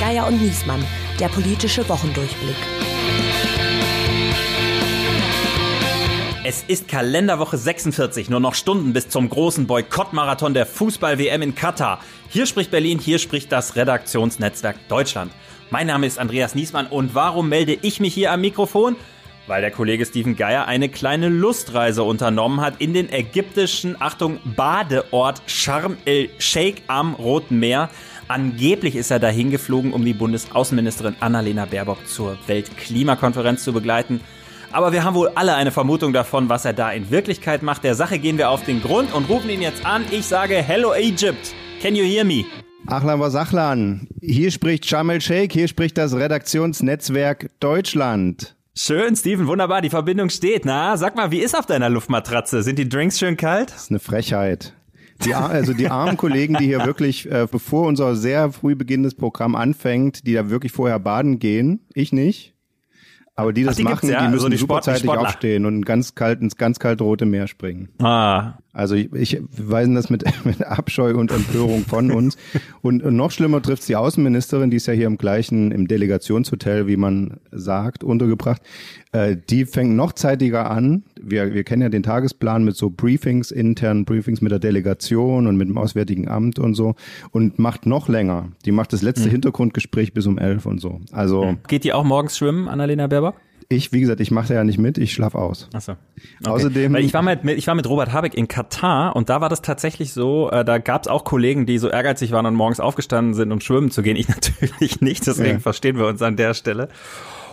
Geier und Niesmann, der politische Wochendurchblick. Es ist Kalenderwoche 46, nur noch Stunden bis zum großen Boykottmarathon der Fußball-WM in Katar. Hier spricht Berlin, hier spricht das Redaktionsnetzwerk Deutschland. Mein Name ist Andreas Niesmann und warum melde ich mich hier am Mikrofon? Weil der Kollege Steven Geier eine kleine Lustreise unternommen hat in den ägyptischen, Achtung, Badeort Sharm el-Sheikh am Roten Meer. Angeblich ist er dahin geflogen, um die Bundesaußenministerin Annalena Baerbock zur Weltklimakonferenz zu begleiten. Aber wir haben wohl alle eine Vermutung davon, was er da in Wirklichkeit macht. Der Sache gehen wir auf den Grund und rufen ihn jetzt an. Ich sage Hello Egypt. Can you hear me? Achlan was Achlan. Hier spricht Shamel Sheikh, hier spricht das Redaktionsnetzwerk Deutschland. Schön, Steven, wunderbar, die Verbindung steht. Na, sag mal, wie ist auf deiner Luftmatratze? Sind die Drinks schön kalt? Das ist eine Frechheit. Die, also die armen Kollegen, die hier wirklich, äh, bevor unser sehr früh beginnendes Programm anfängt, die da wirklich vorher baden gehen, ich nicht, aber die das Ach, die machen, ja? die müssen also die superzeitig Sportler. aufstehen und ganz kalt ins ganz kalt rote Meer springen. Ah. Also ich, ich weisen das mit, mit Abscheu und Empörung von uns. Und, und noch schlimmer trifft die Außenministerin, die ist ja hier im gleichen, im Delegationshotel, wie man sagt, untergebracht. Äh, die fängt noch zeitiger an. Wir, wir kennen ja den Tagesplan mit so Briefings, internen Briefings mit der Delegation und mit dem Auswärtigen Amt und so und macht noch länger. Die macht das letzte mhm. Hintergrundgespräch bis um elf und so. Also Geht die auch morgens schwimmen, Annalena Baerbock? Ich, wie gesagt, ich mache da ja nicht mit, ich schlaf aus. Ach so. Okay. Außerdem. Weil ich war mit, ich war mit Robert Habeck in Katar und da war das tatsächlich so, äh, da gab es auch Kollegen, die so ehrgeizig waren und morgens aufgestanden sind, um schwimmen zu gehen. Ich natürlich nicht, deswegen ja. verstehen wir uns an der Stelle.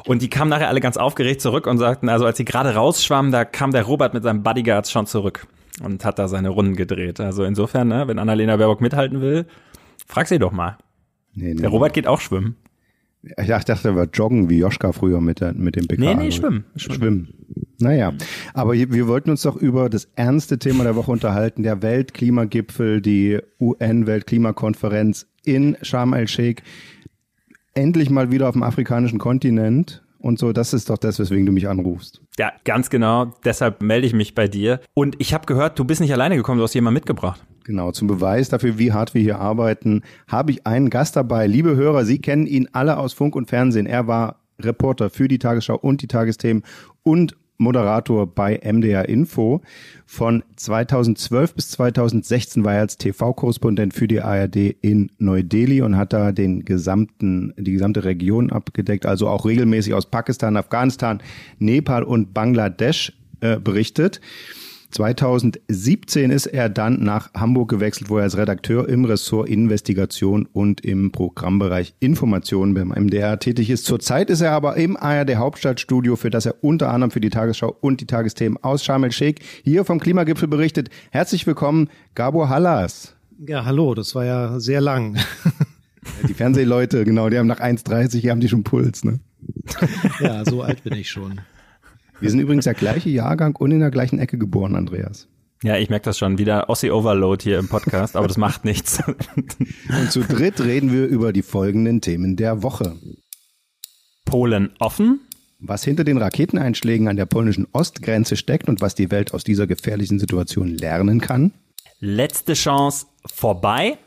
Und die kamen nachher alle ganz aufgeregt zurück und sagten, also als sie gerade rausschwammen, da kam der Robert mit seinem Bodyguards schon zurück und hat da seine Runden gedreht. Also insofern, ne, wenn Annalena Baerbock mithalten will, frag sie doch mal. Nee, nee, der Robert geht auch schwimmen. Ich dachte, er war joggen wie Joschka früher mit, der, mit dem PK. Nee, nee, schwimmen. Schwimmen. schwimmen. Naja, aber wir wollten uns doch über das ernste Thema der Woche unterhalten, der Weltklimagipfel, die UN-Weltklimakonferenz in Sharm el-Sheikh. Endlich mal wieder auf dem afrikanischen Kontinent und so. Das ist doch das, weswegen du mich anrufst. Ja, ganz genau. Deshalb melde ich mich bei dir. Und ich habe gehört, du bist nicht alleine gekommen, du hast jemanden mitgebracht. Genau, zum Beweis dafür, wie hart wir hier arbeiten, habe ich einen Gast dabei. Liebe Hörer, Sie kennen ihn alle aus Funk und Fernsehen. Er war Reporter für die Tagesschau und die Tagesthemen und Moderator bei MDR Info. Von 2012 bis 2016 war er als TV-Korrespondent für die ARD in Neu-Delhi und hat da den gesamten, die gesamte Region abgedeckt, also auch regelmäßig aus Pakistan, Afghanistan, Nepal und Bangladesch äh, berichtet. 2017 ist er dann nach Hamburg gewechselt, wo er als Redakteur im Ressort Investigation und im Programmbereich Information beim MDR tätig ist. Zurzeit ist er aber im ARD Hauptstadtstudio, für das er unter anderem für die Tagesschau und die Tagesthemen aus Sharm el-Sheikh hier vom Klimagipfel berichtet. Herzlich willkommen, Gabor Hallas. Ja, hallo, das war ja sehr lang. Die Fernsehleute, genau, die haben nach 1,30, hier haben die schon Puls, ne? Ja, so alt bin ich schon. Wir sind übrigens der gleiche Jahrgang und in der gleichen Ecke geboren, Andreas. Ja, ich merke das schon. Wieder Ossi Overload hier im Podcast, aber das macht nichts. Und zu dritt reden wir über die folgenden Themen der Woche. Polen offen. Was hinter den Raketeneinschlägen an der polnischen Ostgrenze steckt und was die Welt aus dieser gefährlichen Situation lernen kann. Letzte Chance vorbei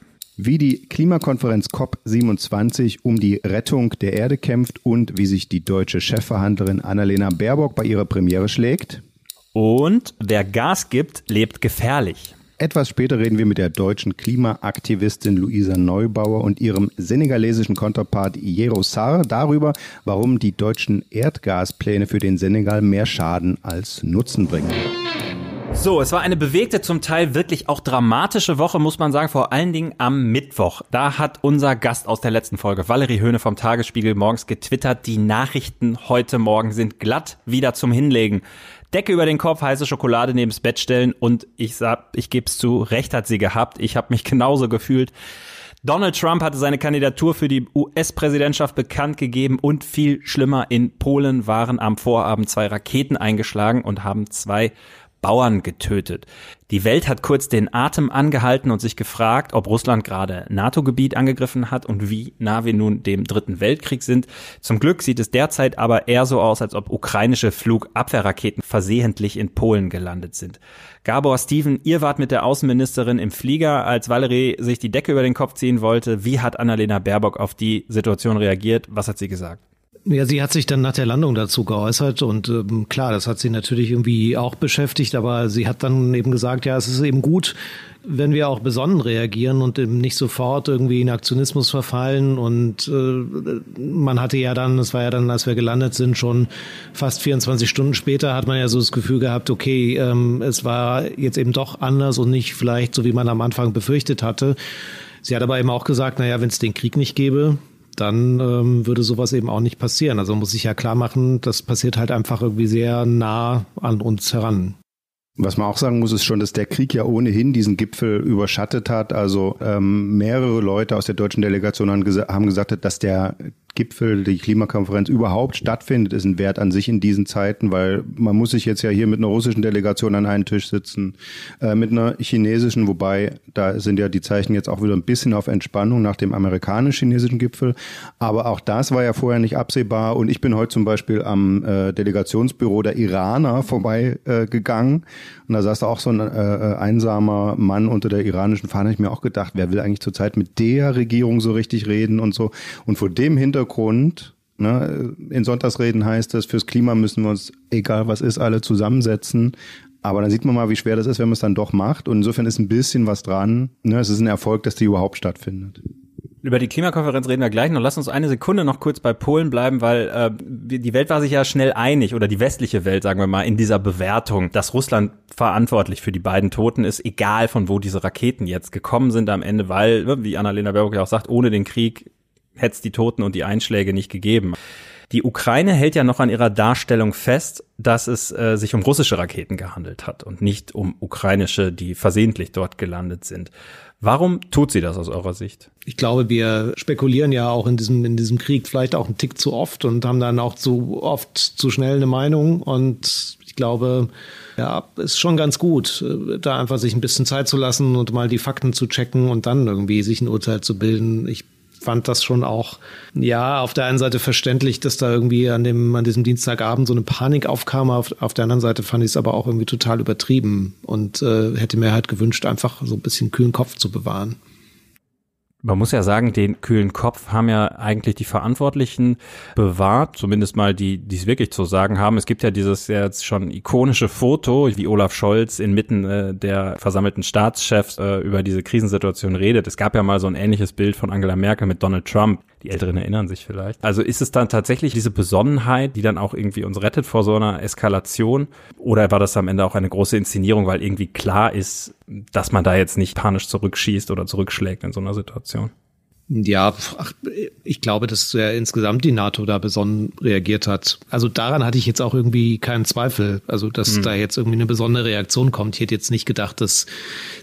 wie die Klimakonferenz COP27 um die Rettung der Erde kämpft und wie sich die deutsche Chefverhandlerin Annalena Baerbock bei ihrer Premiere schlägt. Und wer Gas gibt, lebt gefährlich. Etwas später reden wir mit der deutschen Klimaaktivistin Luisa Neubauer und ihrem senegalesischen Konterpart Yero Sarr darüber, warum die deutschen Erdgaspläne für den Senegal mehr Schaden als Nutzen bringen. So, es war eine bewegte, zum Teil wirklich auch dramatische Woche, muss man sagen, vor allen Dingen am Mittwoch. Da hat unser Gast aus der letzten Folge, Valerie Höhne vom Tagesspiegel, morgens getwittert, die Nachrichten heute Morgen sind glatt wieder zum Hinlegen. Decke über den Kopf, heiße Schokolade neben's Bett stellen und ich sag, ich geb's zu, recht hat sie gehabt. Ich habe mich genauso gefühlt. Donald Trump hatte seine Kandidatur für die US-Präsidentschaft bekannt gegeben und viel schlimmer, in Polen waren am Vorabend zwei Raketen eingeschlagen und haben zwei Bauern getötet. Die Welt hat kurz den Atem angehalten und sich gefragt, ob Russland gerade NATO-Gebiet angegriffen hat und wie nah wir nun dem Dritten Weltkrieg sind. Zum Glück sieht es derzeit aber eher so aus, als ob ukrainische Flugabwehrraketen versehentlich in Polen gelandet sind. Gabor Steven, ihr wart mit der Außenministerin im Flieger, als Valerie sich die Decke über den Kopf ziehen wollte. Wie hat Annalena Baerbock auf die Situation reagiert? Was hat sie gesagt? Ja, sie hat sich dann nach der Landung dazu geäußert und ähm, klar, das hat sie natürlich irgendwie auch beschäftigt, aber sie hat dann eben gesagt, ja, es ist eben gut, wenn wir auch besonnen reagieren und eben nicht sofort irgendwie in Aktionismus verfallen. Und äh, man hatte ja dann, das war ja dann, als wir gelandet sind, schon fast 24 Stunden später, hat man ja so das Gefühl gehabt, okay, ähm, es war jetzt eben doch anders und nicht vielleicht so, wie man am Anfang befürchtet hatte. Sie hat aber eben auch gesagt, naja, wenn es den Krieg nicht gäbe, dann ähm, würde sowas eben auch nicht passieren. Also muss ich ja klar machen, das passiert halt einfach irgendwie sehr nah an uns heran. Was man auch sagen muss, ist schon, dass der Krieg ja ohnehin diesen Gipfel überschattet hat. Also ähm, mehrere Leute aus der deutschen Delegation haben, gesa haben gesagt, dass der Gipfel, die Klimakonferenz überhaupt stattfindet, ist ein Wert an sich in diesen Zeiten, weil man muss sich jetzt ja hier mit einer russischen Delegation an einen Tisch sitzen, äh, mit einer chinesischen, wobei da sind ja die Zeichen jetzt auch wieder ein bisschen auf Entspannung nach dem amerikanisch-chinesischen Gipfel. Aber auch das war ja vorher nicht absehbar. Und ich bin heute zum Beispiel am äh, Delegationsbüro der Iraner vorbeigegangen. Äh, und da saß da auch so ein äh, äh, einsamer Mann unter der iranischen Fahne. Ich mir auch gedacht, wer will eigentlich zurzeit mit der Regierung so richtig reden und so. Und vor dem Hintergrund Hintergrund, ne, in Sonntagsreden heißt es, fürs Klima müssen wir uns, egal was ist, alle zusammensetzen. Aber dann sieht man mal, wie schwer das ist, wenn man es dann doch macht. Und insofern ist ein bisschen was dran. Ne? Es ist ein Erfolg, dass die überhaupt stattfindet. Über die Klimakonferenz reden wir gleich noch. Lass uns eine Sekunde noch kurz bei Polen bleiben, weil äh, die Welt war sich ja schnell einig, oder die westliche Welt, sagen wir mal, in dieser Bewertung, dass Russland verantwortlich für die beiden Toten ist, egal von wo diese Raketen jetzt gekommen sind am Ende, weil, wie Annalena Baerbock ja auch sagt, ohne den Krieg hätte es die Toten und die Einschläge nicht gegeben. Die Ukraine hält ja noch an ihrer Darstellung fest, dass es äh, sich um russische Raketen gehandelt hat und nicht um ukrainische, die versehentlich dort gelandet sind. Warum tut sie das aus eurer Sicht? Ich glaube, wir spekulieren ja auch in diesem, in diesem Krieg vielleicht auch einen Tick zu oft und haben dann auch zu oft zu schnell eine Meinung. Und ich glaube, ja, ist schon ganz gut, da einfach sich ein bisschen Zeit zu lassen und mal die Fakten zu checken und dann irgendwie sich ein Urteil zu bilden. Ich fand das schon auch, ja, auf der einen Seite verständlich, dass da irgendwie an dem, an diesem Dienstagabend so eine Panik aufkam. Auf, auf der anderen Seite fand ich es aber auch irgendwie total übertrieben und äh, hätte mir halt gewünscht, einfach so ein bisschen kühlen Kopf zu bewahren. Man muss ja sagen, den kühlen Kopf haben ja eigentlich die Verantwortlichen bewahrt, zumindest mal die, die es wirklich zu sagen haben. Es gibt ja dieses jetzt schon ikonische Foto, wie Olaf Scholz inmitten äh, der versammelten Staatschefs äh, über diese Krisensituation redet. Es gab ja mal so ein ähnliches Bild von Angela Merkel mit Donald Trump. Die Älteren erinnern sich vielleicht. Also ist es dann tatsächlich diese Besonnenheit, die dann auch irgendwie uns rettet vor so einer Eskalation? Oder war das am Ende auch eine große Inszenierung, weil irgendwie klar ist, dass man da jetzt nicht panisch zurückschießt oder zurückschlägt in so einer Situation? Ja, ach, ich glaube, dass ja insgesamt die NATO da besonnen reagiert hat. Also daran hatte ich jetzt auch irgendwie keinen Zweifel. Also, dass mhm. da jetzt irgendwie eine besondere Reaktion kommt. Ich hätte jetzt nicht gedacht, dass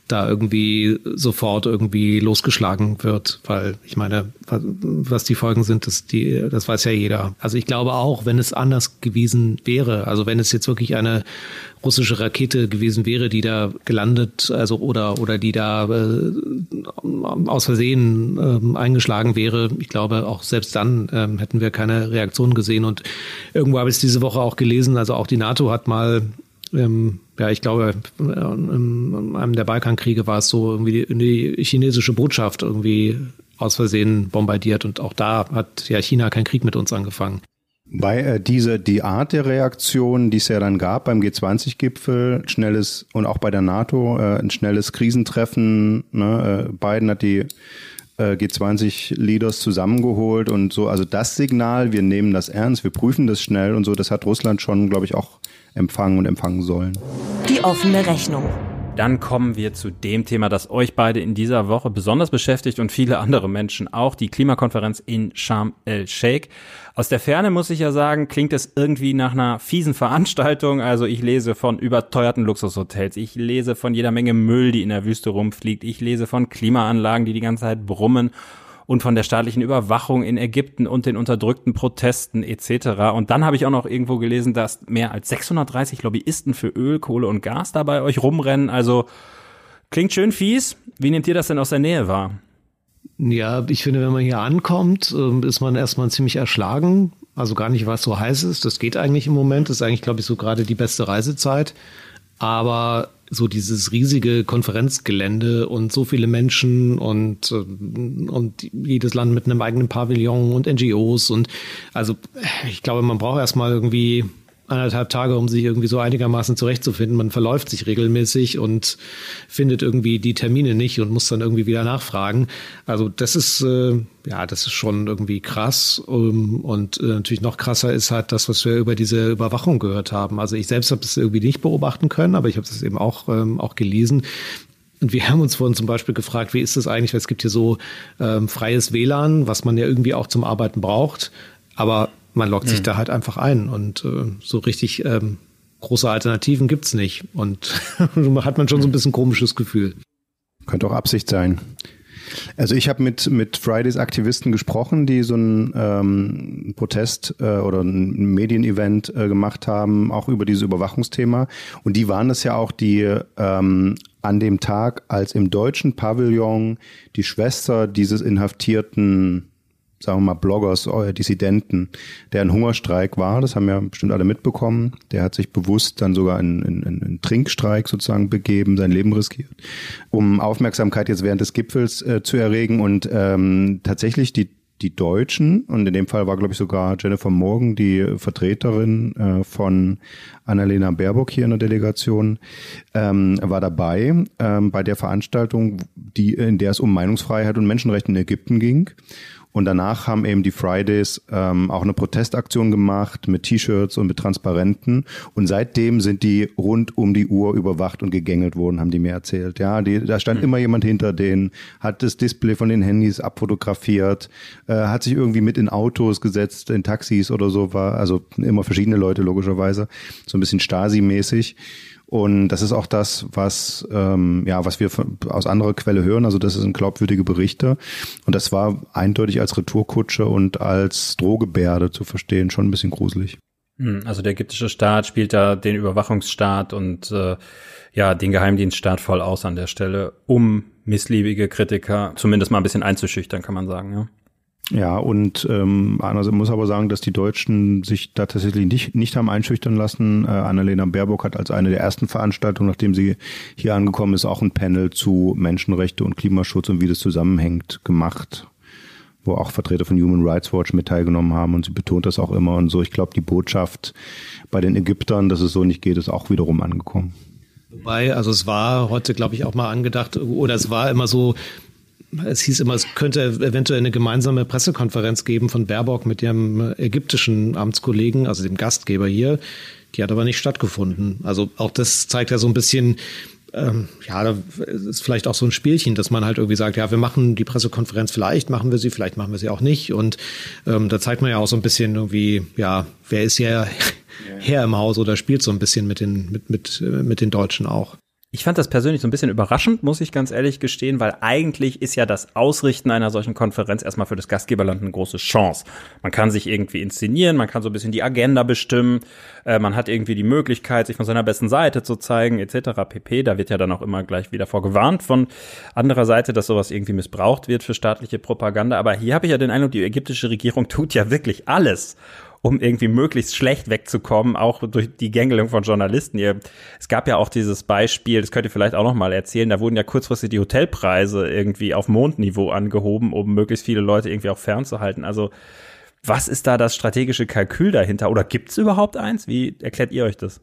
da irgendwie sofort irgendwie losgeschlagen wird, weil ich meine, was die Folgen sind, das, die, das weiß ja jeder. Also ich glaube auch, wenn es anders gewesen wäre, also wenn es jetzt wirklich eine russische Rakete gewesen wäre, die da gelandet, also oder oder die da äh, aus Versehen äh, eingeschlagen wäre, ich glaube auch selbst dann äh, hätten wir keine Reaktion gesehen. Und irgendwo habe ich es diese Woche auch gelesen, also auch die NATO hat mal ähm, ja, ich glaube, in einem der Balkankriege war es so, irgendwie die, die chinesische Botschaft irgendwie aus Versehen bombardiert und auch da hat ja China keinen Krieg mit uns angefangen. Bei äh, diese die Art der Reaktion, die es ja dann gab beim G20-Gipfel, schnelles und auch bei der NATO, äh, ein schnelles Krisentreffen. Ne, äh, Biden hat die äh, G20-Leaders zusammengeholt und so. Also das Signal, wir nehmen das ernst, wir prüfen das schnell und so, das hat Russland schon, glaube ich, auch empfangen und empfangen sollen. Die offene Rechnung. Dann kommen wir zu dem Thema, das euch beide in dieser Woche besonders beschäftigt und viele andere Menschen auch, die Klimakonferenz in Sharm el-Sheikh. Aus der Ferne muss ich ja sagen, klingt es irgendwie nach einer fiesen Veranstaltung. Also ich lese von überteuerten Luxushotels, ich lese von jeder Menge Müll, die in der Wüste rumfliegt, ich lese von Klimaanlagen, die die ganze Zeit brummen und von der staatlichen Überwachung in Ägypten und den unterdrückten Protesten etc. Und dann habe ich auch noch irgendwo gelesen, dass mehr als 630 Lobbyisten für Öl, Kohle und Gas da bei euch rumrennen. Also klingt schön fies. Wie nehmt ihr das denn aus der Nähe wahr? Ja, ich finde, wenn man hier ankommt, ähm, ist man erstmal ziemlich erschlagen. Also gar nicht, was so heiß ist. Das geht eigentlich im Moment. Das ist eigentlich, glaube ich, so gerade die beste Reisezeit. Aber so dieses riesige Konferenzgelände und so viele Menschen und, äh, und jedes Land mit einem eigenen Pavillon und NGOs und also ich glaube, man braucht erstmal irgendwie anderthalb Tage, um sich irgendwie so einigermaßen zurechtzufinden. Man verläuft sich regelmäßig und findet irgendwie die Termine nicht und muss dann irgendwie wieder nachfragen. Also das ist äh, ja, das ist schon irgendwie krass. Um, und äh, natürlich noch krasser ist halt das, was wir über diese Überwachung gehört haben. Also ich selbst habe es irgendwie nicht beobachten können, aber ich habe es eben auch ähm, auch gelesen. Und wir haben uns vorhin zum Beispiel gefragt, wie ist das eigentlich, weil es gibt hier so ähm, freies WLAN, was man ja irgendwie auch zum Arbeiten braucht. Aber man loggt mhm. sich da halt einfach ein und äh, so richtig ähm, große Alternativen gibt's nicht. Und hat man schon so ein bisschen komisches Gefühl. Könnte auch Absicht sein. Also ich habe mit, mit Fridays Aktivisten gesprochen, die so ein ähm, Protest äh, oder ein Medienevent äh, gemacht haben, auch über dieses Überwachungsthema. Und die waren es ja auch, die ähm, an dem Tag, als im deutschen Pavillon die Schwester dieses inhaftierten sagen wir mal, Bloggers, Dissidenten, der ein Hungerstreik war, das haben ja bestimmt alle mitbekommen. Der hat sich bewusst dann sogar in, in, in einen Trinkstreik sozusagen begeben, sein Leben riskiert, um Aufmerksamkeit jetzt während des Gipfels äh, zu erregen. Und ähm, tatsächlich die die Deutschen, und in dem Fall war, glaube ich, sogar Jennifer Morgan, die Vertreterin äh, von Annalena Baerbock hier in der Delegation, ähm, war dabei ähm, bei der Veranstaltung, die, in der es um Meinungsfreiheit und Menschenrechte in Ägypten ging. Und danach haben eben die Fridays ähm, auch eine Protestaktion gemacht mit T-Shirts und mit Transparenten. Und seitdem sind die rund um die Uhr überwacht und gegängelt worden, haben die mir erzählt. Ja, die, da stand mhm. immer jemand hinter denen, hat das Display von den Handys abfotografiert, äh, hat sich irgendwie mit in Autos gesetzt, in Taxis oder so war. Also immer verschiedene Leute logischerweise, so ein bisschen Stasi-mäßig. Und das ist auch das, was ähm, ja, was wir aus anderer Quelle hören. Also das sind glaubwürdige Berichte. Und das war eindeutig als Retourkutsche und als Drohgebärde zu verstehen, schon ein bisschen gruselig. Hm, also der ägyptische Staat spielt da den Überwachungsstaat und äh, ja den Geheimdienststaat voll aus an der Stelle, um missliebige Kritiker zumindest mal ein bisschen einzuschüchtern, kann man sagen. Ja. Ja, und ähm, andererseits muss aber sagen, dass die Deutschen sich da tatsächlich nicht, nicht haben einschüchtern lassen. Äh, Annalena Baerbock hat als eine der ersten Veranstaltungen, nachdem sie hier angekommen ist, auch ein Panel zu Menschenrechte und Klimaschutz und wie das zusammenhängt gemacht, wo auch Vertreter von Human Rights Watch mit teilgenommen haben und sie betont das auch immer und so. Ich glaube, die Botschaft bei den Ägyptern, dass es so nicht geht, ist auch wiederum angekommen. Wobei, also es war heute, glaube ich, auch mal angedacht, oder es war immer so, es hieß immer, es könnte eventuell eine gemeinsame Pressekonferenz geben von Baerbock mit ihrem ägyptischen Amtskollegen, also dem Gastgeber hier. Die hat aber nicht stattgefunden. Also auch das zeigt ja so ein bisschen, ähm, ja, da ist vielleicht auch so ein Spielchen, dass man halt irgendwie sagt, ja, wir machen die Pressekonferenz, vielleicht machen wir sie, vielleicht machen wir sie auch nicht. Und ähm, da zeigt man ja auch so ein bisschen irgendwie, ja, wer ist ja Herr im Haus oder spielt so ein bisschen mit den, mit, mit, mit den Deutschen auch. Ich fand das persönlich so ein bisschen überraschend, muss ich ganz ehrlich gestehen, weil eigentlich ist ja das Ausrichten einer solchen Konferenz erstmal für das Gastgeberland eine große Chance. Man kann sich irgendwie inszenieren, man kann so ein bisschen die Agenda bestimmen, äh, man hat irgendwie die Möglichkeit, sich von seiner besten Seite zu zeigen, etc. pp. Da wird ja dann auch immer gleich wieder vorgewarnt von anderer Seite, dass sowas irgendwie missbraucht wird für staatliche Propaganda. Aber hier habe ich ja den Eindruck, die ägyptische Regierung tut ja wirklich alles, um irgendwie möglichst schlecht wegzukommen, auch durch die Gängelung von Journalisten. Ihr, es gab ja auch dieses Beispiel, das könnt ihr vielleicht auch noch mal erzählen, da wurden ja kurzfristig die Hotelpreise irgendwie auf Mondniveau angehoben, um möglichst viele Leute irgendwie auch fernzuhalten. Also was ist da das strategische Kalkül dahinter? Oder gibt es überhaupt eins? Wie erklärt ihr euch das?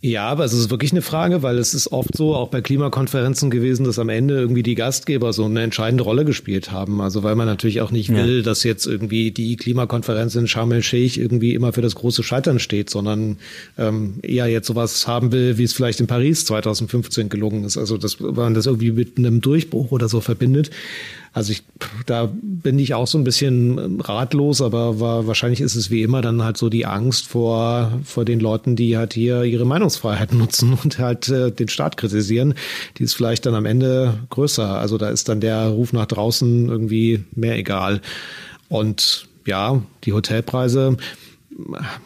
Ja, aber es ist wirklich eine Frage, weil es ist oft so, auch bei Klimakonferenzen gewesen, dass am Ende irgendwie die Gastgeber so eine entscheidende Rolle gespielt haben. Also weil man natürlich auch nicht will, ja. dass jetzt irgendwie die Klimakonferenz in Sharm el-Sheikh irgendwie immer für das große Scheitern steht, sondern ähm, eher jetzt sowas haben will, wie es vielleicht in Paris 2015 gelungen ist. Also dass man das irgendwie mit einem Durchbruch oder so verbindet. Also ich, da bin ich auch so ein bisschen ähm, ratlos, aber war, wahrscheinlich ist es wie immer dann halt so die Angst vor, vor den Leuten, die halt hier ihre Meinungsfreiheit nutzen und halt äh, den Staat kritisieren. Die ist vielleicht dann am Ende größer. Also da ist dann der Ruf nach draußen irgendwie mehr egal. Und ja, die Hotelpreise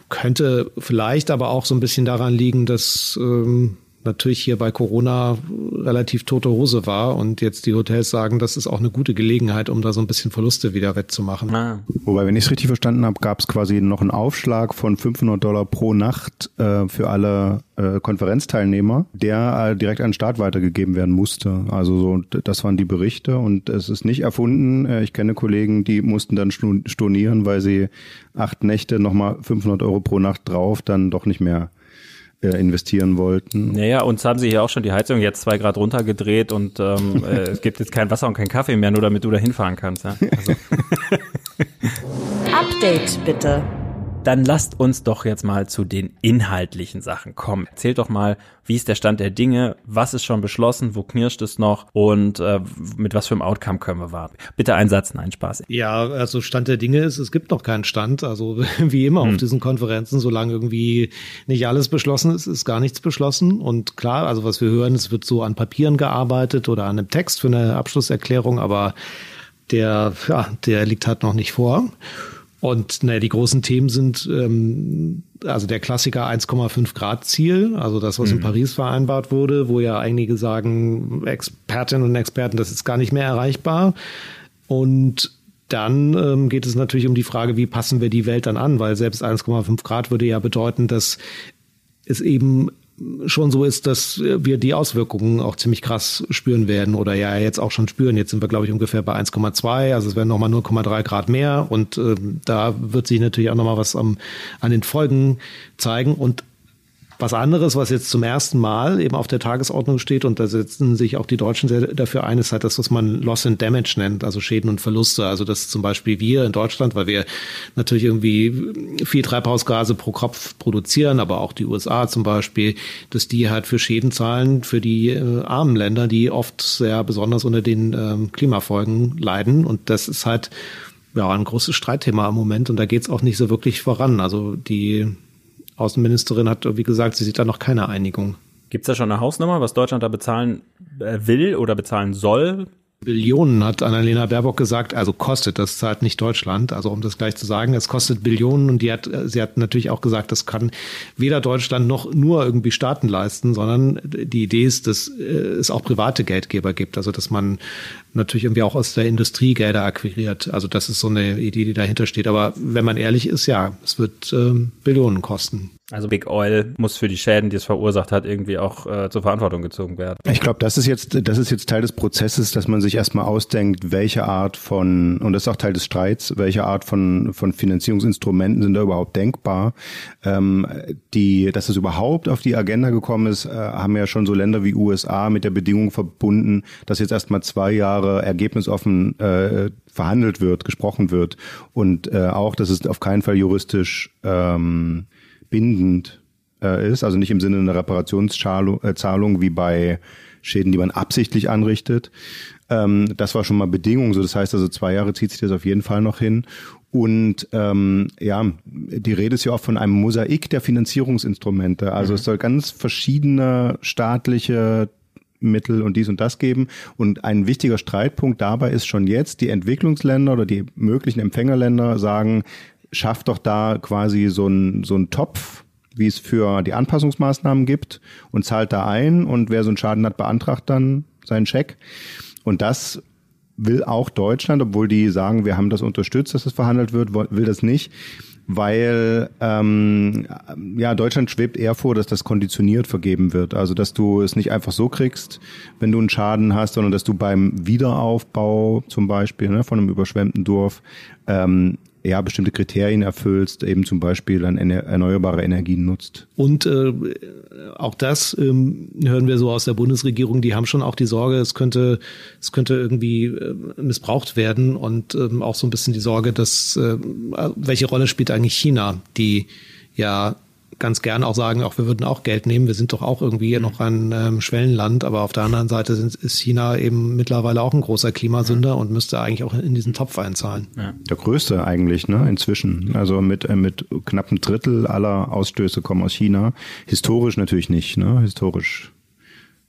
könnte vielleicht aber auch so ein bisschen daran liegen, dass ähm, natürlich hier bei Corona relativ tote Hose war und jetzt die Hotels sagen, das ist auch eine gute Gelegenheit, um da so ein bisschen Verluste wieder wettzumachen. Ah. Wobei, wenn ich es richtig verstanden habe, gab es quasi noch einen Aufschlag von 500 Dollar pro Nacht äh, für alle äh, Konferenzteilnehmer, der äh, direkt an den Staat weitergegeben werden musste. Also so, das waren die Berichte und es ist nicht erfunden. Äh, ich kenne Kollegen, die mussten dann stornieren, weil sie acht Nächte nochmal 500 Euro pro Nacht drauf dann doch nicht mehr investieren wollten. Naja, uns haben sie hier auch schon die Heizung jetzt zwei Grad runtergedreht und ähm, äh, es gibt jetzt kein Wasser und kein Kaffee mehr, nur damit du da hinfahren kannst. Ja? Also. Update bitte dann lasst uns doch jetzt mal zu den inhaltlichen Sachen kommen. Erzählt doch mal, wie ist der Stand der Dinge, was ist schon beschlossen, wo knirscht es noch und äh, mit was für einem Outcome können wir warten. Bitte ein Satz, nein, Spaß. Ja, also Stand der Dinge ist, es gibt noch keinen Stand. Also wie immer hm. auf diesen Konferenzen, solange irgendwie nicht alles beschlossen ist, ist gar nichts beschlossen. Und klar, also was wir hören, es wird so an Papieren gearbeitet oder an einem Text für eine Abschlusserklärung, aber der, ja, der liegt halt noch nicht vor. Und naja, die großen Themen sind ähm, also der Klassiker 1,5 Grad Ziel, also das, was mhm. in Paris vereinbart wurde, wo ja einige sagen, Expertinnen und Experten, das ist gar nicht mehr erreichbar. Und dann ähm, geht es natürlich um die Frage, wie passen wir die Welt dann an, weil selbst 1,5 Grad würde ja bedeuten, dass es eben schon so ist, dass wir die Auswirkungen auch ziemlich krass spüren werden oder ja jetzt auch schon spüren. Jetzt sind wir, glaube ich, ungefähr bei 1,2, also es werden nochmal 0,3 Grad mehr und äh, da wird sich natürlich auch nochmal was am, an den Folgen zeigen und was anderes, was jetzt zum ersten Mal eben auf der Tagesordnung steht, und da setzen sich auch die Deutschen sehr dafür ein, ist halt das, was man Loss and Damage nennt, also Schäden und Verluste. Also dass zum Beispiel wir in Deutschland, weil wir natürlich irgendwie viel Treibhausgase pro Kopf produzieren, aber auch die USA zum Beispiel, dass die halt für Schäden zahlen für die äh, armen Länder, die oft sehr besonders unter den ähm, Klimafolgen leiden. Und das ist halt ja ein großes Streitthema im Moment und da geht es auch nicht so wirklich voran. Also die Außenministerin hat irgendwie gesagt, sie sieht da noch keine Einigung. Gibt es da schon eine Hausnummer, was Deutschland da bezahlen äh, will oder bezahlen soll? Billionen, hat Annalena Baerbock gesagt, also kostet, das zahlt nicht Deutschland. Also um das gleich zu sagen, es kostet Billionen und die hat, sie hat natürlich auch gesagt, das kann weder Deutschland noch nur irgendwie Staaten leisten, sondern die Idee ist, dass äh, es auch private Geldgeber gibt. Also dass man natürlich irgendwie auch aus der Industrie Gelder akquiriert. Also das ist so eine Idee, die dahinter steht. Aber wenn man ehrlich ist, ja, es wird ähm, Billionen kosten. Also Big Oil muss für die Schäden, die es verursacht hat, irgendwie auch äh, zur Verantwortung gezogen werden. Ich glaube, das ist jetzt, das ist jetzt Teil des Prozesses, dass man sich erstmal ausdenkt, welche Art von, und das ist auch Teil des Streits, welche Art von, von Finanzierungsinstrumenten sind da überhaupt denkbar. Ähm, die, dass es überhaupt auf die Agenda gekommen ist, äh, haben ja schon so Länder wie USA mit der Bedingung verbunden, dass jetzt erstmal zwei Jahre ergebnisoffen äh, verhandelt wird, gesprochen wird und äh, auch, dass es auf keinen Fall juristisch ähm, bindend äh, ist, also nicht im Sinne einer Reparationszahlung äh, wie bei Schäden, die man absichtlich anrichtet. Ähm, das war schon mal Bedingung. So, das heißt also zwei Jahre zieht sich das auf jeden Fall noch hin. Und ähm, ja, die Rede ist ja auch von einem Mosaik der Finanzierungsinstrumente. Also mhm. es soll ganz verschiedene staatliche Mittel und dies und das geben. Und ein wichtiger Streitpunkt dabei ist schon jetzt, die Entwicklungsländer oder die möglichen Empfängerländer sagen, schafft doch da quasi so ein, so ein Topf, wie es für die Anpassungsmaßnahmen gibt und zahlt da ein und wer so einen Schaden hat, beantragt dann seinen Scheck. Und das will auch Deutschland, obwohl die sagen, wir haben das unterstützt, dass das verhandelt wird, will das nicht, weil ähm, ja Deutschland schwebt eher vor, dass das konditioniert vergeben wird. Also dass du es nicht einfach so kriegst, wenn du einen Schaden hast, sondern dass du beim Wiederaufbau zum Beispiel ne, von einem überschwemmten Dorf ähm, ja bestimmte Kriterien erfüllst, eben zum Beispiel dann erneuerbare Energien nutzt. Und äh, auch das ähm, hören wir so aus der Bundesregierung, die haben schon auch die Sorge, es könnte, es könnte irgendwie äh, missbraucht werden und ähm, auch so ein bisschen die Sorge, dass äh, welche Rolle spielt eigentlich China, die ja ganz gern auch sagen, auch wir würden auch Geld nehmen. Wir sind doch auch irgendwie hier noch ein ähm, Schwellenland, aber auf der anderen Seite sind, ist China eben mittlerweile auch ein großer Klimasünder ja. und müsste eigentlich auch in diesen Topf einzahlen. Ja. Der größte eigentlich, ne, inzwischen. Also mit, äh, mit knapp einem Drittel aller Ausstöße kommen aus China. Historisch natürlich nicht, ne? Historisch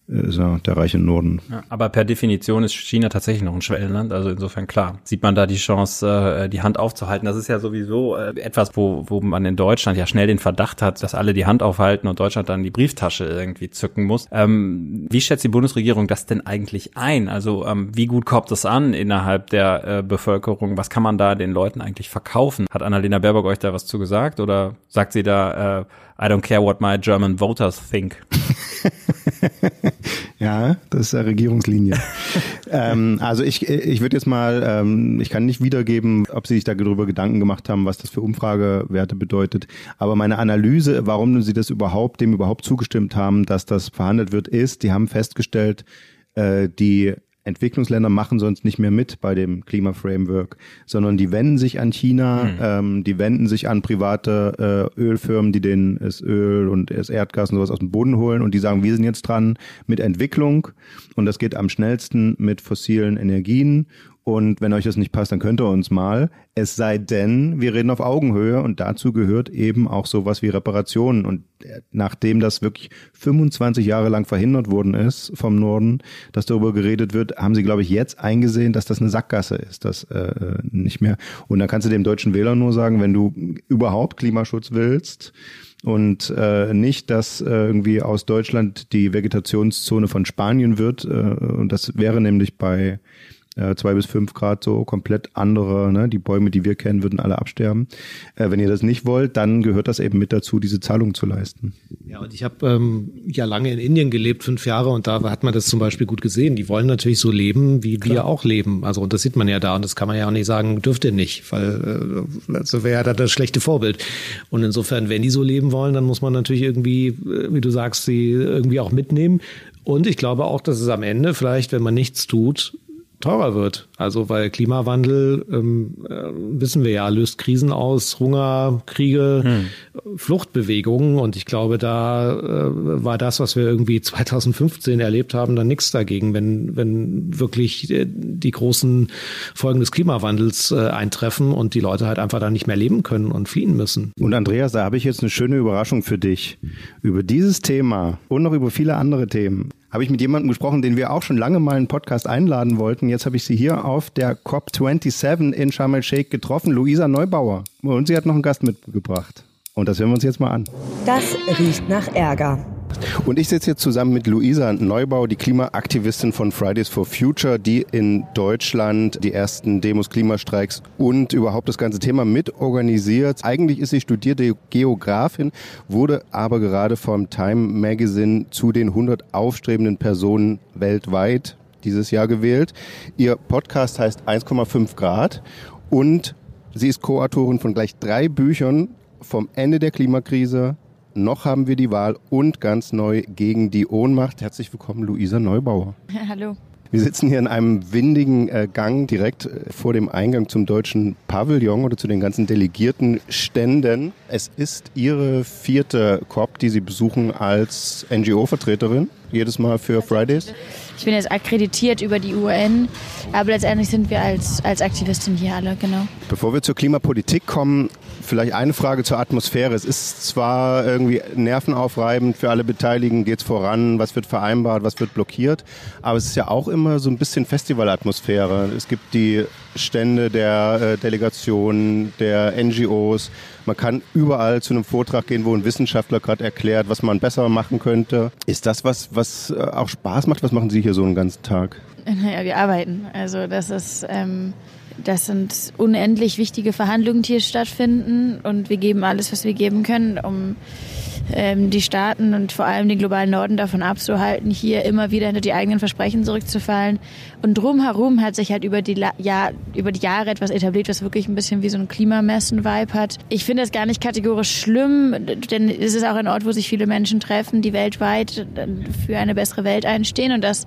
ist ja der reiche Norden. Ja, aber per Definition ist China tatsächlich noch ein Schwellenland. Also insofern klar, sieht man da die Chance, äh, die Hand aufzuhalten. Das ist ja sowieso äh, etwas, wo, wo man in Deutschland ja schnell den Verdacht hat, dass alle die Hand aufhalten und Deutschland dann die Brieftasche irgendwie zücken muss. Ähm, wie schätzt die Bundesregierung das denn eigentlich ein? Also ähm, wie gut kommt es an innerhalb der äh, Bevölkerung? Was kann man da den Leuten eigentlich verkaufen? Hat Annalena Baerbock euch da was zu gesagt oder sagt sie da, äh, I don't care what my German voters think? ja, das ist Regierungslinie. ähm, also ich, ich würde jetzt mal, ähm, ich kann nicht wiedergeben, ob Sie sich darüber Gedanken gemacht haben, was das für Umfragewerte bedeutet. Aber meine Analyse, warum Sie das überhaupt, dem überhaupt zugestimmt haben, dass das verhandelt wird, ist, die haben festgestellt, äh, die Entwicklungsländer machen sonst nicht mehr mit bei dem Klimaframework, sondern die wenden sich an China, mhm. ähm, die wenden sich an private äh, Ölfirmen, die denen das Öl und das Erdgas und sowas aus dem Boden holen und die sagen, wir sind jetzt dran mit Entwicklung und das geht am schnellsten mit fossilen Energien und wenn euch das nicht passt, dann könnt ihr uns mal. Es sei denn, wir reden auf Augenhöhe und dazu gehört eben auch sowas wie Reparationen. Und nachdem das wirklich 25 Jahre lang verhindert worden ist vom Norden, dass darüber geredet wird, haben sie, glaube ich, jetzt eingesehen, dass das eine Sackgasse ist. Das äh, nicht mehr. Und da kannst du dem deutschen Wähler nur sagen, wenn du überhaupt Klimaschutz willst, und äh, nicht, dass äh, irgendwie aus Deutschland die Vegetationszone von Spanien wird. Äh, und das wäre nämlich bei äh, zwei bis fünf Grad so komplett andere, ne? die Bäume, die wir kennen, würden alle absterben. Äh, wenn ihr das nicht wollt, dann gehört das eben mit dazu, diese Zahlung zu leisten. Ja, und ich habe ähm, ja lange in Indien gelebt, fünf Jahre, und da hat man das zum Beispiel gut gesehen. Die wollen natürlich so leben, wie Klar. wir auch leben. Also und das sieht man ja da und das kann man ja auch nicht sagen, dürft ihr nicht, weil äh, also wäre ja da das schlechte Vorbild. Und insofern, wenn die so leben wollen, dann muss man natürlich irgendwie, äh, wie du sagst, sie irgendwie auch mitnehmen. Und ich glaube auch, dass es am Ende vielleicht, wenn man nichts tut, teurer wird. Also weil Klimawandel, ähm, äh, wissen wir ja, löst Krisen aus, Hunger, Kriege, hm. Fluchtbewegungen. Und ich glaube, da äh, war das, was wir irgendwie 2015 erlebt haben, dann nichts dagegen, wenn, wenn wirklich äh, die großen Folgen des Klimawandels äh, eintreffen und die Leute halt einfach da nicht mehr leben können und fliehen müssen. Und Andreas, da habe ich jetzt eine schöne Überraschung für dich. Über dieses Thema und noch über viele andere Themen habe ich mit jemandem gesprochen, den wir auch schon lange mal einen Podcast einladen wollten. Jetzt habe ich sie hier auf der COP27 in Sharm el-Sheikh getroffen, Luisa Neubauer. Und sie hat noch einen Gast mitgebracht. Und das hören wir uns jetzt mal an. Das riecht nach Ärger. Und ich sitze jetzt zusammen mit Luisa Neubau, die Klimaaktivistin von Fridays for Future, die in Deutschland die ersten Demos, Klimastreiks und überhaupt das ganze Thema mitorganisiert. Eigentlich ist sie studierte Geografin, wurde aber gerade vom Time Magazine zu den 100 aufstrebenden Personen weltweit dieses Jahr gewählt. Ihr Podcast heißt 1,5 Grad und sie ist Co-Autorin von gleich drei Büchern vom Ende der Klimakrise noch haben wir die Wahl und ganz neu gegen die Ohnmacht. Herzlich willkommen, Luisa Neubauer. Hallo. Wir sitzen hier in einem windigen äh, Gang direkt äh, vor dem Eingang zum deutschen Pavillon oder zu den ganzen delegierten Ständen. Es ist Ihre vierte COP, die Sie besuchen als NGO-Vertreterin, jedes Mal für Fridays. Ich bin jetzt akkreditiert über die UN, aber letztendlich sind wir als, als Aktivistin hier alle, genau. Bevor wir zur Klimapolitik kommen, Vielleicht eine Frage zur Atmosphäre. Es ist zwar irgendwie nervenaufreibend für alle Beteiligten, geht es voran, was wird vereinbart, was wird blockiert, aber es ist ja auch immer so ein bisschen Festivalatmosphäre. Es gibt die Stände der äh, Delegationen, der NGOs. Man kann überall zu einem Vortrag gehen, wo ein Wissenschaftler gerade erklärt, was man besser machen könnte. Ist das was, was äh, auch Spaß macht? Was machen Sie hier so einen ganzen Tag? Naja, wir arbeiten. Also das ist... Ähm das sind unendlich wichtige Verhandlungen, die hier stattfinden und wir geben alles, was wir geben können, um ähm, die Staaten und vor allem den globalen Norden davon abzuhalten, hier immer wieder hinter die eigenen Versprechen zurückzufallen. Und drumherum hat sich halt über die, La ja, über die Jahre etwas etabliert, was wirklich ein bisschen wie so ein Klimamessen-Vibe hat. Ich finde es gar nicht kategorisch schlimm, denn es ist auch ein Ort, wo sich viele Menschen treffen, die weltweit für eine bessere Welt einstehen und das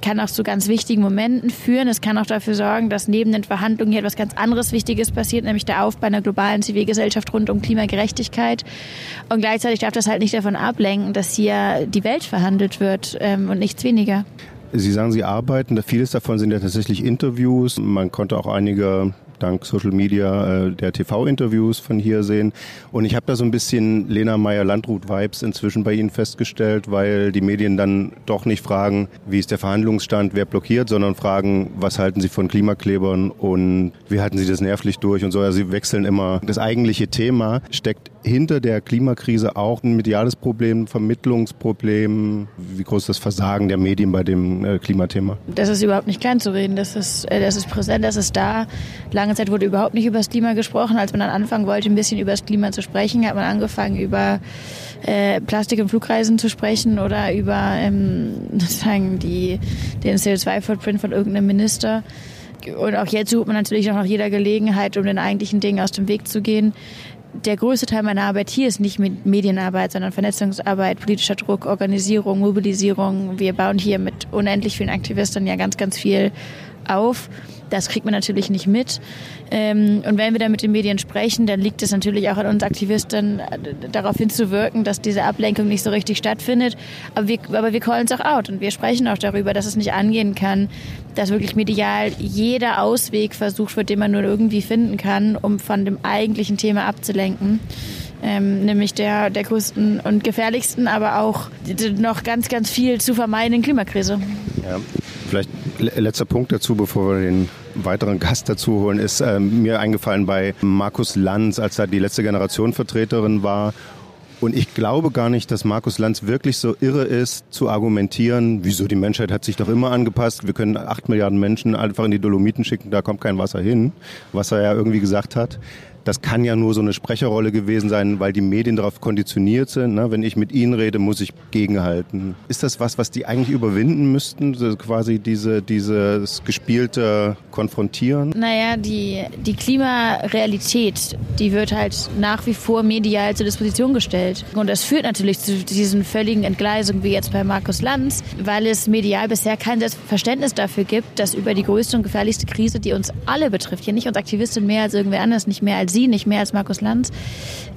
kann auch zu ganz wichtigen Momenten führen. Es kann auch dafür sorgen, dass neben den Verhandlungen hier etwas ganz anderes Wichtiges passiert, nämlich der Aufbau einer globalen Zivilgesellschaft rund um Klimagerechtigkeit. Und gleichzeitig darf das halt nicht davon ablenken, dass hier die Welt verhandelt wird ähm, und nichts weniger. Sie sagen, Sie arbeiten, vieles davon sind ja tatsächlich Interviews. Man konnte auch einige dank Social Media äh, der TV-Interviews von hier sehen. Und ich habe da so ein bisschen Lena Meyer-Landrut-Vibes inzwischen bei Ihnen festgestellt, weil die Medien dann doch nicht fragen, wie ist der Verhandlungsstand, wer blockiert, sondern fragen, was halten Sie von Klimaklebern und wie halten Sie das nervlich durch und so. Also sie wechseln immer. Das eigentliche Thema steckt hinter der Klimakrise auch ein mediales Problem, Vermittlungsproblem? Wie groß ist das Versagen der Medien bei dem äh, Klimathema? Das ist überhaupt nicht klein zu reden. Das ist, äh, das ist präsent, das ist da. Lange Zeit wurde überhaupt nicht über das Klima gesprochen. Als man dann anfangen wollte, ein bisschen über das Klima zu sprechen, hat man angefangen, über äh, Plastik- und Flugreisen zu sprechen oder über ähm, sozusagen die, den CO2-Footprint von irgendeinem Minister. Und auch jetzt sucht man natürlich auch nach jeder Gelegenheit, um den eigentlichen Dingen aus dem Weg zu gehen der größte Teil meiner Arbeit hier ist nicht mit Medienarbeit, sondern Vernetzungsarbeit, politischer Druck, Organisierung, Mobilisierung. Wir bauen hier mit unendlich vielen Aktivisten ja ganz, ganz viel auf. Das kriegt man natürlich nicht mit. Ähm, und wenn wir dann mit den Medien sprechen, dann liegt es natürlich auch an uns Aktivisten, äh, darauf hinzuwirken, dass diese Ablenkung nicht so richtig stattfindet. Aber wir, aber wir callen es auch out und wir sprechen auch darüber, dass es nicht angehen kann, dass wirklich medial jeder Ausweg versucht wird, den man nur irgendwie finden kann, um von dem eigentlichen Thema abzulenken. Ähm, nämlich der, der größten und gefährlichsten, aber auch noch ganz, ganz viel zu vermeidenden Klimakrise. Ja, vielleicht letzter Punkt dazu, bevor wir den weiteren Gast dazu holen, ist äh, mir eingefallen bei Markus Lanz, als er die letzte Generation Vertreterin war. Und ich glaube gar nicht, dass Markus Lanz wirklich so irre ist, zu argumentieren, wieso die Menschheit hat sich doch immer angepasst. Wir können acht Milliarden Menschen einfach in die Dolomiten schicken, da kommt kein Wasser hin, was er ja irgendwie gesagt hat das kann ja nur so eine Sprecherrolle gewesen sein, weil die Medien darauf konditioniert sind. Ne? Wenn ich mit ihnen rede, muss ich gegenhalten. Ist das was, was die eigentlich überwinden müssten? Quasi diese, dieses gespielte Konfrontieren? Naja, die, die Klimarealität, die wird halt nach wie vor medial zur Disposition gestellt. Und das führt natürlich zu diesen völligen Entgleisungen, wie jetzt bei Markus Lanz, weil es medial bisher kein Verständnis dafür gibt, dass über die größte und gefährlichste Krise, die uns alle betrifft, hier nicht uns Aktivisten mehr als irgendwer anders, nicht mehr als Sie, nicht mehr als Markus Lanz,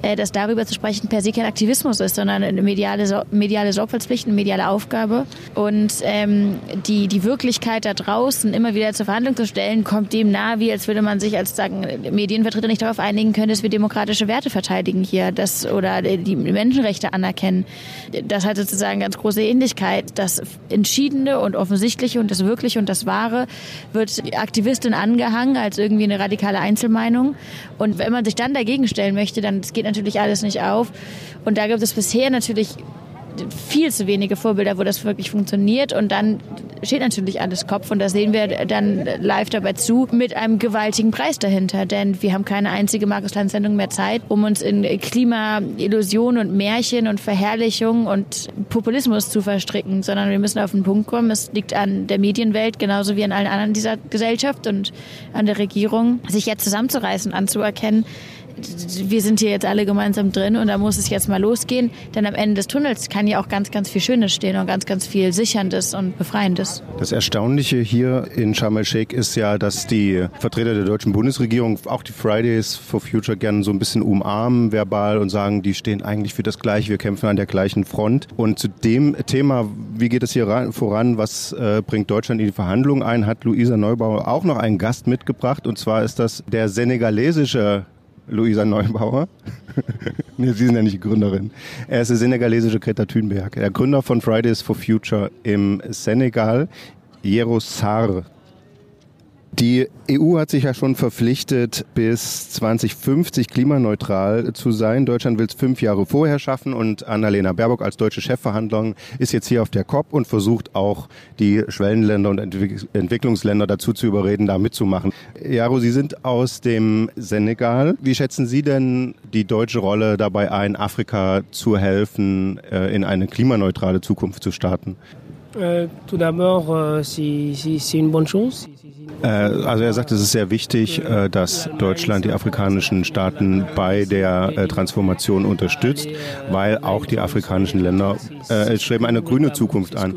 äh, dass darüber zu sprechen per se kein Aktivismus ist, sondern eine mediale, mediale Sorgfaltspflicht, eine mediale Aufgabe. Und ähm, die, die Wirklichkeit da draußen immer wieder zur Verhandlung zu stellen, kommt dem nahe, wie als würde man sich als sagen, Medienvertreter nicht darauf einigen können, dass wir demokratische Werte verteidigen hier das, oder die Menschenrechte anerkennen. Das hat sozusagen ganz große Ähnlichkeit. Das Entschiedene und Offensichtliche und das Wirkliche und das Wahre wird Aktivistin angehangen als irgendwie eine radikale Einzelmeinung. Und wenn man sich dann dagegen stellen möchte, dann geht natürlich alles nicht auf. Und da gibt es bisher natürlich viel zu wenige Vorbilder, wo das wirklich funktioniert. Und dann steht natürlich alles Kopf. Und da sehen wir dann live dabei zu mit einem gewaltigen Preis dahinter. Denn wir haben keine einzige Markus Lanz-Sendung mehr Zeit, um uns in Klima-Illusionen und Märchen und Verherrlichung und Populismus zu verstricken, sondern wir müssen auf den Punkt kommen. Es liegt an der Medienwelt genauso wie an allen anderen dieser Gesellschaft und an der Regierung, sich jetzt zusammenzureißen, anzuerkennen, wir sind hier jetzt alle gemeinsam drin und da muss es jetzt mal losgehen, denn am Ende des Tunnels kann ja auch ganz, ganz viel Schönes stehen und ganz, ganz viel Sicherndes und Befreiendes. Das Erstaunliche hier in Sharm el-Sheikh ist ja, dass die Vertreter der deutschen Bundesregierung auch die Fridays for Future gerne so ein bisschen umarmen verbal und sagen, die stehen eigentlich für das Gleiche, wir kämpfen an der gleichen Front. Und zu dem Thema, wie geht es hier voran, was äh, bringt Deutschland in die Verhandlungen ein, hat Luisa Neubauer auch noch einen Gast mitgebracht und zwar ist das der senegalesische Luisa Neubauer. nee, Sie sind ja nicht Gründerin. Er ist der senegalesische Greta Thunberg, der Gründer von Fridays for Future im Senegal. Yero Sarr die EU hat sich ja schon verpflichtet, bis 2050 klimaneutral zu sein. Deutschland will es fünf Jahre vorher schaffen und Annalena Baerbock als deutsche Chefverhandlerin ist jetzt hier auf der COP und versucht auch die Schwellenländer und Entwick Entwicklungsländer dazu zu überreden, da mitzumachen. Jaro, Sie sind aus dem Senegal. Wie schätzen Sie denn die deutsche Rolle dabei ein, Afrika zu helfen, äh, in eine klimaneutrale Zukunft zu starten? Euh, tout d'abord, euh, c'est une bonne chose. Äh, also er sagt, es ist sehr wichtig, äh, dass Deutschland die afrikanischen Staaten bei der äh, Transformation unterstützt, weil auch die afrikanischen Länder streben eine grüne Zukunft an.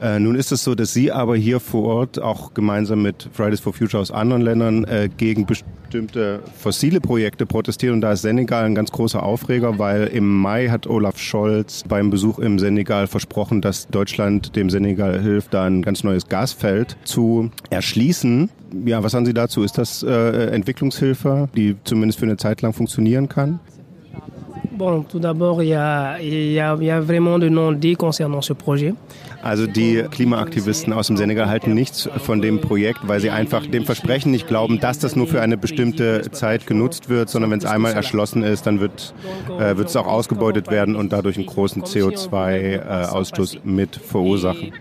Äh, nun ist es so, dass Sie aber hier vor Ort auch gemeinsam mit Fridays for Future aus anderen Ländern äh, gegen bestimmte fossile Projekte protestieren. Und da ist Senegal ein ganz großer Aufreger, weil im Mai hat Olaf Scholz beim Besuch im Senegal versprochen, dass Deutschland dem Senegal hilft, da ein ganz neues Gasfeld zu erschließen. Ja, was sagen Sie dazu? Ist das äh, Entwicklungshilfe, die zumindest für eine Zeit lang funktionieren kann? Bon, tout d'abord, il y a, y, a, y a vraiment de non-dits concernant ce projet. Also die Klimaaktivisten aus dem Senegal halten nichts von dem Projekt, weil sie einfach dem Versprechen nicht glauben, dass das nur für eine bestimmte Zeit genutzt wird, sondern wenn es einmal erschlossen ist, dann wird, äh, wird es auch ausgebeutet werden und dadurch einen großen CO2-Ausstoß äh, mit verursachen.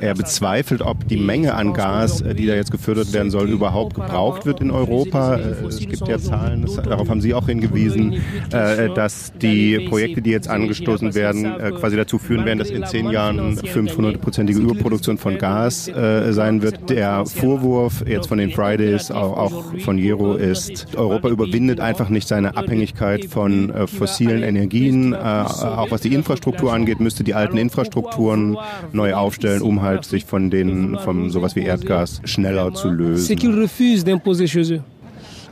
Er bezweifelt, ob die Menge an Gas, äh, die da jetzt gefördert werden soll, überhaupt gebraucht wird in Europa. Äh, es gibt ja Zahlen, darauf haben Sie auch hingewiesen, äh, dass die Projekte, die jetzt angestoßen werden, quasi dazu führen werden, dass in zehn Jahren 500-prozentige Überproduktion von Gas sein wird. Der Vorwurf jetzt von den Fridays, auch von Jero, ist, Europa überwindet einfach nicht seine Abhängigkeit von fossilen Energien. Auch was die Infrastruktur angeht, müsste die alten Infrastrukturen neu aufstellen, um halt sich von den, von sowas wie Erdgas schneller zu lösen.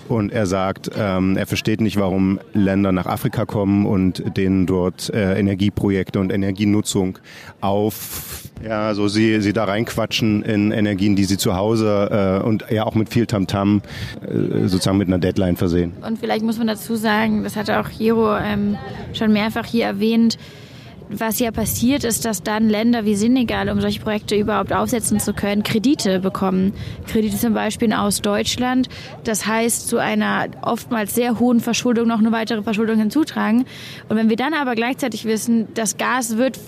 Und er sagt, ähm, er versteht nicht, warum Länder nach Afrika kommen und denen dort äh, Energieprojekte und Energienutzung auf, ja, so sie, sie da reinquatschen in Energien, die sie zu Hause äh, und ja auch mit viel Tamtam äh, sozusagen mit einer Deadline versehen. Und vielleicht muss man dazu sagen, das hat auch Jero ähm, schon mehrfach hier erwähnt, was ja passiert, ist, dass dann Länder wie Senegal, um solche Projekte überhaupt aufsetzen zu können, Kredite bekommen. Kredite zum Beispiel aus Deutschland. Das heißt, zu einer oftmals sehr hohen Verschuldung noch eine weitere Verschuldung hinzutragen. Und wenn wir dann aber gleichzeitig wissen, das Gas wird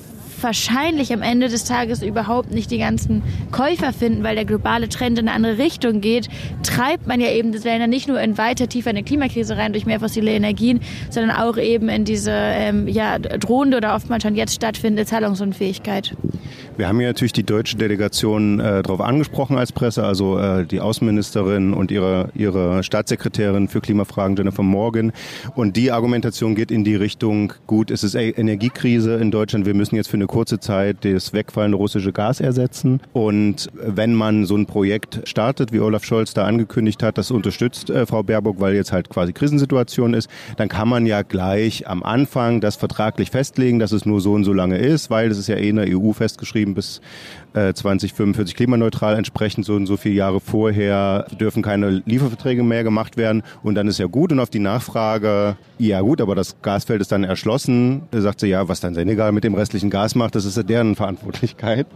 wahrscheinlich am Ende des Tages überhaupt nicht die ganzen Käufer finden, weil der globale Trend in eine andere Richtung geht, treibt man ja eben das Länder nicht nur in weiter tiefer in eine Klimakrise rein durch mehr fossile Energien, sondern auch eben in diese ähm, ja, drohende oder oftmals schon jetzt stattfindende Zahlungsunfähigkeit. Wir haben ja natürlich die deutsche Delegation äh, darauf angesprochen als Presse, also äh, die Außenministerin und ihre, ihre Staatssekretärin für Klimafragen, Jennifer Morgan. Und die Argumentation geht in die Richtung, gut, es ist e-, Energiekrise in Deutschland, wir müssen jetzt für eine kurze Zeit das wegfallende russische Gas ersetzen. Und wenn man so ein Projekt startet, wie Olaf Scholz da angekündigt hat, das unterstützt äh, Frau Baerbock, weil jetzt halt quasi Krisensituation ist, dann kann man ja gleich am Anfang das vertraglich festlegen, dass es nur so und so lange ist, weil es ist ja eh in der EU festgeschrieben, geschrieben, bis äh, 2045 klimaneutral. Entsprechend so und so viele Jahre vorher dürfen keine Lieferverträge mehr gemacht werden. Und dann ist ja gut. Und auf die Nachfrage, ja gut, aber das Gasfeld ist dann erschlossen, sagt sie, ja, was dann Senegal mit dem restlichen Gas macht, das ist ja deren Verantwortlichkeit.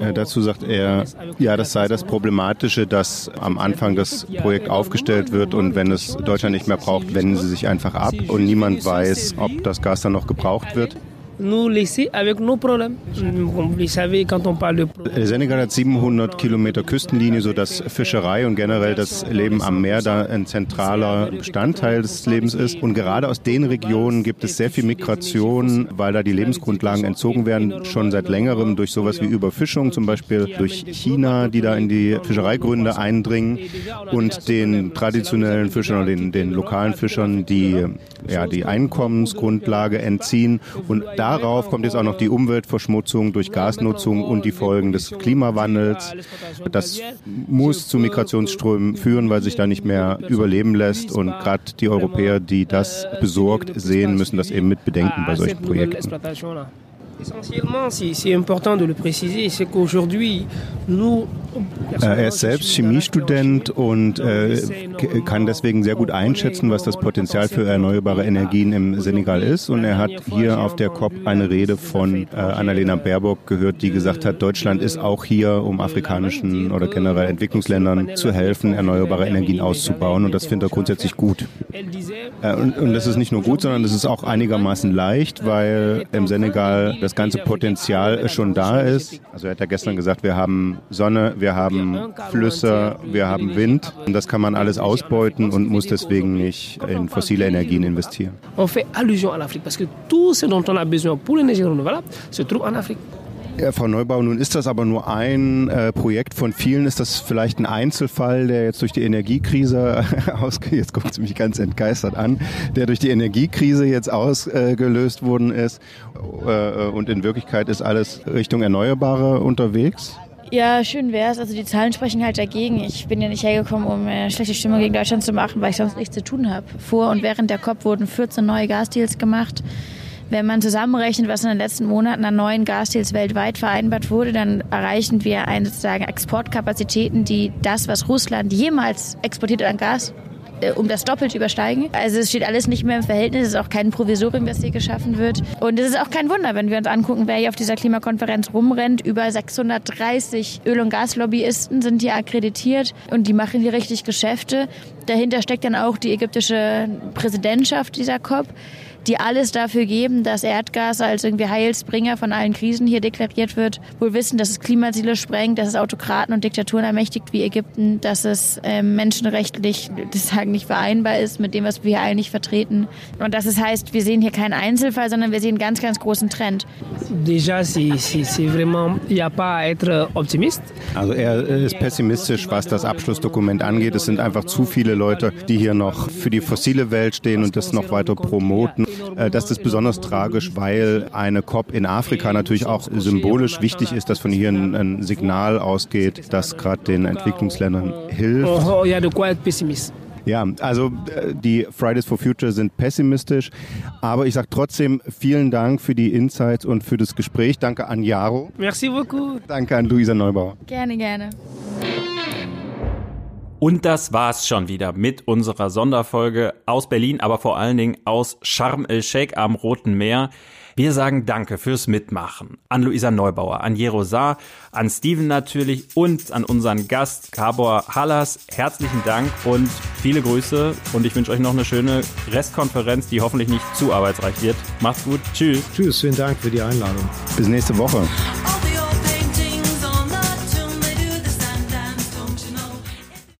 Äh, dazu sagt er, ja, das sei das Problematische, dass am Anfang das Projekt aufgestellt wird und wenn es Deutschland nicht mehr braucht, wenden sie sich einfach ab und niemand weiß, ob das Gas dann noch gebraucht wird nous laisser avec nos problèmes. Vous savez, quand on parle de Senegal hat 700 Kilometer Küstenlinie, so dass Fischerei und generell das Leben am Meer da ein zentraler Bestandteil des Lebens ist. Und gerade aus den Regionen gibt es sehr viel Migration, weil da die Lebensgrundlagen entzogen werden, schon seit längerem durch sowas wie Überfischung, zum Beispiel durch China, die da in die Fischereigründe eindringen und den traditionellen Fischern oder den, den lokalen Fischern die, ja, die Einkommensgrundlage entziehen. Und da darauf kommt jetzt auch noch die Umweltverschmutzung durch Gasnutzung und die Folgen des Klimawandels. Das muss zu Migrationsströmen führen, weil sich da nicht mehr überleben lässt. Und gerade die Europäer, die das besorgt sehen, müssen das eben mit bedenken bei solchen Projekten. Essentiellement, c'est important de le préciser, c'est qu'aujourd'hui, nous er ist selbst Chemiestudent und äh, kann deswegen sehr gut einschätzen, was das Potenzial für erneuerbare Energien im Senegal ist. Und er hat hier auf der COP eine Rede von äh, Annalena Baerbock gehört, die gesagt hat, Deutschland ist auch hier, um afrikanischen oder generell Entwicklungsländern zu helfen, erneuerbare Energien auszubauen. Und das findet er grundsätzlich gut. Äh, und, und das ist nicht nur gut, sondern das ist auch einigermaßen leicht, weil im Senegal das ganze Potenzial schon da ist. Also er hat ja gestern gesagt, wir haben Sonne, wir wir haben Flüsse, wir haben Wind und das kann man alles ausbeuten und muss deswegen nicht in fossile Energien investieren. On fait allusion à l'Afrique parce que tout ce dont on a besoin pour l'énergie renouvelable se trouve en Afrique. Ja, Frau Neubau, nun ist das aber nur ein äh, Projekt von vielen. Ist das vielleicht ein Einzelfall, der jetzt durch die Energiekrise ausgeht? Jetzt guckt sie mich ganz entgeistert an, der durch die Energiekrise jetzt ausgelöst äh, worden ist. Äh, und in Wirklichkeit ist alles Richtung Erneuerbare unterwegs? Ja, schön wär's. Also die Zahlen sprechen halt dagegen. Ich bin ja nicht hergekommen, um eine schlechte Stimmung gegen Deutschland zu machen, weil ich sonst nichts zu tun habe. Vor und während der COP wurden 14 neue Gasdeals gemacht. Wenn man zusammenrechnet, was in den letzten Monaten an neuen Gasdeals weltweit vereinbart wurde, dann erreichen wir eine sozusagen Exportkapazitäten, die das, was Russland jemals exportiert an Gas, äh, um das Doppelte übersteigen. Also es steht alles nicht mehr im Verhältnis, es ist auch kein Provisorium, das hier geschaffen wird. Und es ist auch kein Wunder, wenn wir uns angucken, wer hier auf dieser Klimakonferenz rumrennt. Über 630 Öl- und Gaslobbyisten sind hier akkreditiert und die machen hier richtig Geschäfte. Dahinter steckt dann auch die ägyptische Präsidentschaft dieser COP die alles dafür geben, dass Erdgas als irgendwie Heilsbringer von allen Krisen hier deklariert wird, wohl wissen, dass es Klimaziele sprengt, dass es Autokraten und Diktaturen ermächtigt wie Ägypten, dass es äh, menschenrechtlich, das sagen nicht vereinbar ist mit dem, was wir hier eigentlich vertreten. Und dass es heißt, wir sehen hier keinen Einzelfall, sondern wir sehen einen ganz, ganz großen Trend. Déjà, c'est vraiment, a pas à être optimiste. Also er ist pessimistisch, was das Abschlussdokument angeht. Es sind einfach zu viele Leute, die hier noch für die fossile Welt stehen und das noch weiter promoten. Äh, das ist besonders tragisch, weil eine COP in Afrika natürlich auch symbolisch wichtig ist, dass von hier ein, ein Signal ausgeht, das gerade den Entwicklungsländern hilft. Oh, oh, ja, de quoi être pessimiste. Ja, also äh, die Fridays for Future sind pessimistisch, aber ich sage trotzdem vielen Dank für die Insights und für das Gespräch. Danke an Jaro. Merci beaucoup. Danke an Luisa Neubauer. Gerne, gerne. Und das war's schon wieder mit unserer Sonderfolge aus Berlin, aber vor allen Dingen aus Sharm el-Sheikh am Roten Meer. Wir sagen Danke fürs Mitmachen an Luisa Neubauer, an Jero Saar, an Steven natürlich und an unseren Gast Gabor Hallas. Herzlichen Dank und viele Grüße und ich wünsche euch noch eine schöne Restkonferenz, die hoffentlich nicht zu arbeitsreich wird. Macht's gut. Tschüss. Tschüss, vielen Dank für die Einladung. Bis nächste Woche.